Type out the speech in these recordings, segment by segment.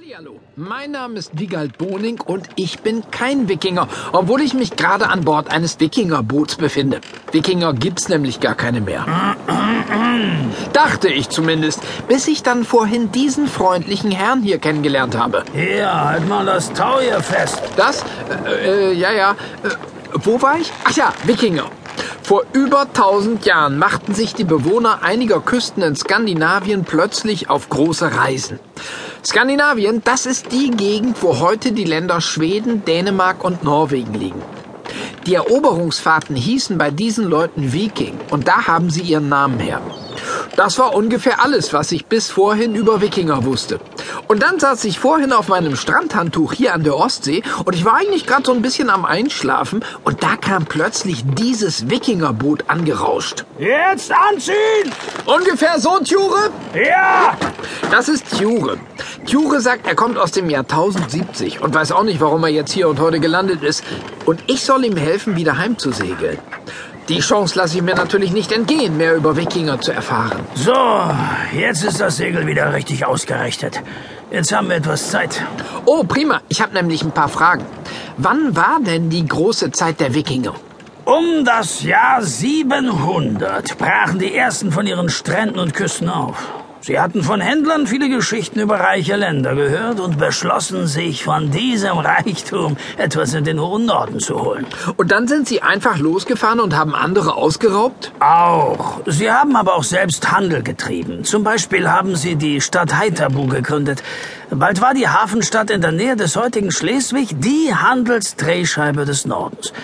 Hallihallo, mein Name ist Wigald Boning und ich bin kein Wikinger, obwohl ich mich gerade an Bord eines Wikingerboots befinde. Wikinger gibt's nämlich gar keine mehr. Dachte ich zumindest, bis ich dann vorhin diesen freundlichen Herrn hier kennengelernt habe. Hier, halt mal das Tau hier fest. Das? Äh, äh, ja, ja. Äh, wo war ich? Ach ja, Wikinger. Vor über 1000 Jahren machten sich die Bewohner einiger Küsten in Skandinavien plötzlich auf große Reisen. Skandinavien, das ist die Gegend, wo heute die Länder Schweden, Dänemark und Norwegen liegen. Die Eroberungsfahrten hießen bei diesen Leuten Viking und da haben sie ihren Namen her. Das war ungefähr alles, was ich bis vorhin über Wikinger wusste. Und dann saß ich vorhin auf meinem Strandhandtuch hier an der Ostsee und ich war eigentlich gerade so ein bisschen am Einschlafen und da kam plötzlich dieses Wikingerboot angerauscht. Jetzt anziehen! Ungefähr so, Tjure? Ja! Das ist Tjure. Tjure sagt, er kommt aus dem Jahr 1070 und weiß auch nicht, warum er jetzt hier und heute gelandet ist. Und ich soll ihm helfen, wieder heimzusegeln. Die Chance lasse ich mir natürlich nicht entgehen, mehr über Wikinger zu erfahren. So, jetzt ist das Segel wieder richtig ausgerichtet. Jetzt haben wir etwas Zeit. Oh, prima. Ich habe nämlich ein paar Fragen. Wann war denn die große Zeit der Wikinger? Um das Jahr 700 brachen die ersten von ihren Stränden und Küsten auf. Sie hatten von Händlern viele Geschichten über reiche Länder gehört und beschlossen, sich von diesem Reichtum etwas in den hohen Norden zu holen. Und dann sind sie einfach losgefahren und haben andere ausgeraubt? Auch. Sie haben aber auch selbst Handel getrieben. Zum Beispiel haben sie die Stadt Heiterbu gegründet. Bald war die Hafenstadt in der Nähe des heutigen Schleswig die Handelsdrehscheibe des Nordens.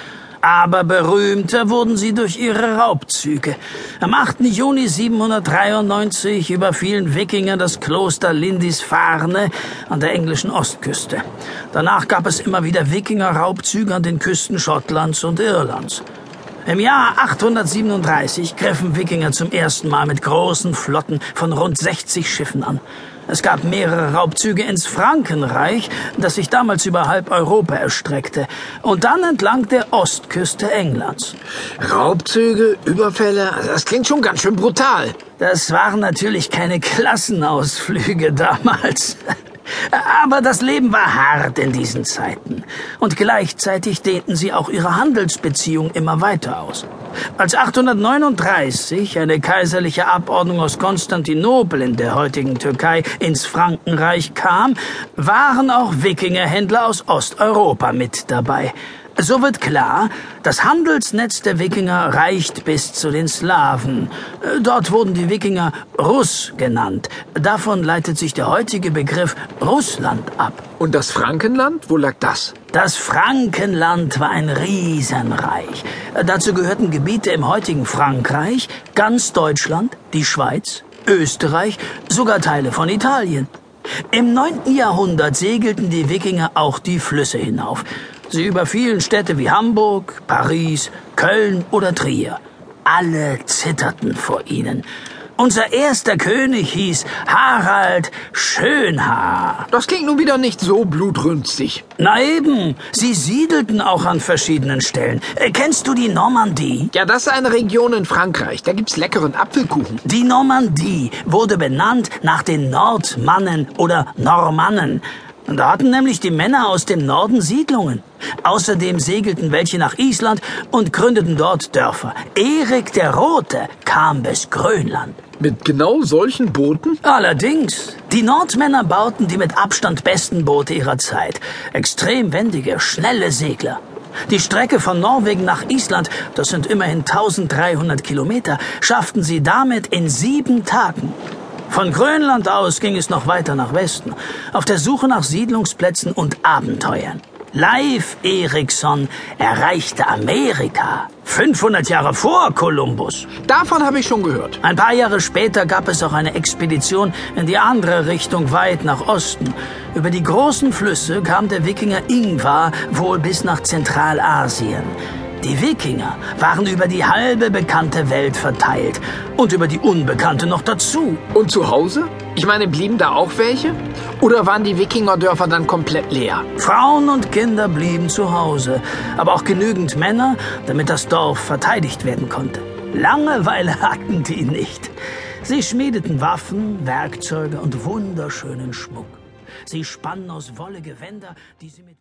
Aber berühmter wurden sie durch ihre Raubzüge. Am 8. Juni 793 überfielen Wikinger das Kloster Lindisfarne an der englischen Ostküste. Danach gab es immer wieder Wikinger-Raubzüge an den Küsten Schottlands und Irlands. Im Jahr 837 griffen Wikinger zum ersten Mal mit großen Flotten von rund 60 Schiffen an. Es gab mehrere Raubzüge ins Frankenreich, das sich damals über halb Europa erstreckte, und dann entlang der Ostküste Englands. Raubzüge, Überfälle, das klingt schon ganz schön brutal. Das waren natürlich keine Klassenausflüge damals. Aber das Leben war hart in diesen Zeiten. Und gleichzeitig dehnten sie auch ihre Handelsbeziehungen immer weiter aus. Als 839 eine kaiserliche Abordnung aus Konstantinopel in der heutigen Türkei ins Frankenreich kam, waren auch Wikingerhändler aus Osteuropa mit dabei. So wird klar, das Handelsnetz der Wikinger reicht bis zu den Slawen. Dort wurden die Wikinger Russ genannt. Davon leitet sich der heutige Begriff Russland ab. Und das Frankenland, wo lag das? Das Frankenland war ein Riesenreich. Dazu gehörten Gebiete im heutigen Frankreich, ganz Deutschland, die Schweiz, Österreich, sogar Teile von Italien. Im 9. Jahrhundert segelten die Wikinger auch die Flüsse hinauf. Sie überfielen Städte wie Hamburg, Paris, Köln oder Trier. Alle zitterten vor ihnen. Unser erster König hieß Harald Schönhaar. Das klingt nun wieder nicht so blutrünstig. Na eben, sie siedelten auch an verschiedenen Stellen. Äh, kennst du die Normandie? Ja, das ist eine Region in Frankreich. Da gibt's leckeren Apfelkuchen. Die Normandie wurde benannt nach den Nordmannen oder Normannen. Da hatten nämlich die Männer aus dem Norden Siedlungen. Außerdem segelten welche nach Island und gründeten dort Dörfer. Erik der Rote kam bis Grönland. Mit genau solchen Booten? Allerdings. Die Nordmänner bauten die mit Abstand besten Boote ihrer Zeit. Extrem wendige, schnelle Segler. Die Strecke von Norwegen nach Island, das sind immerhin 1300 Kilometer, schafften sie damit in sieben Tagen. Von Grönland aus ging es noch weiter nach Westen, auf der Suche nach Siedlungsplätzen und Abenteuern. Leif Erikson erreichte Amerika. 500 Jahre vor Kolumbus. Davon habe ich schon gehört. Ein paar Jahre später gab es auch eine Expedition in die andere Richtung weit nach Osten. Über die großen Flüsse kam der Wikinger Ingvar wohl bis nach Zentralasien. Die Wikinger waren über die halbe bekannte Welt verteilt und über die unbekannte noch dazu. Und zu Hause? Ich meine, blieben da auch welche? Oder waren die Wikingerdörfer dann komplett leer? Frauen und Kinder blieben zu Hause, aber auch genügend Männer, damit das Dorf verteidigt werden konnte. Langeweile hatten die nicht. Sie schmiedeten Waffen, Werkzeuge und wunderschönen Schmuck. Sie spannen aus Wolle Gewänder, die sie mit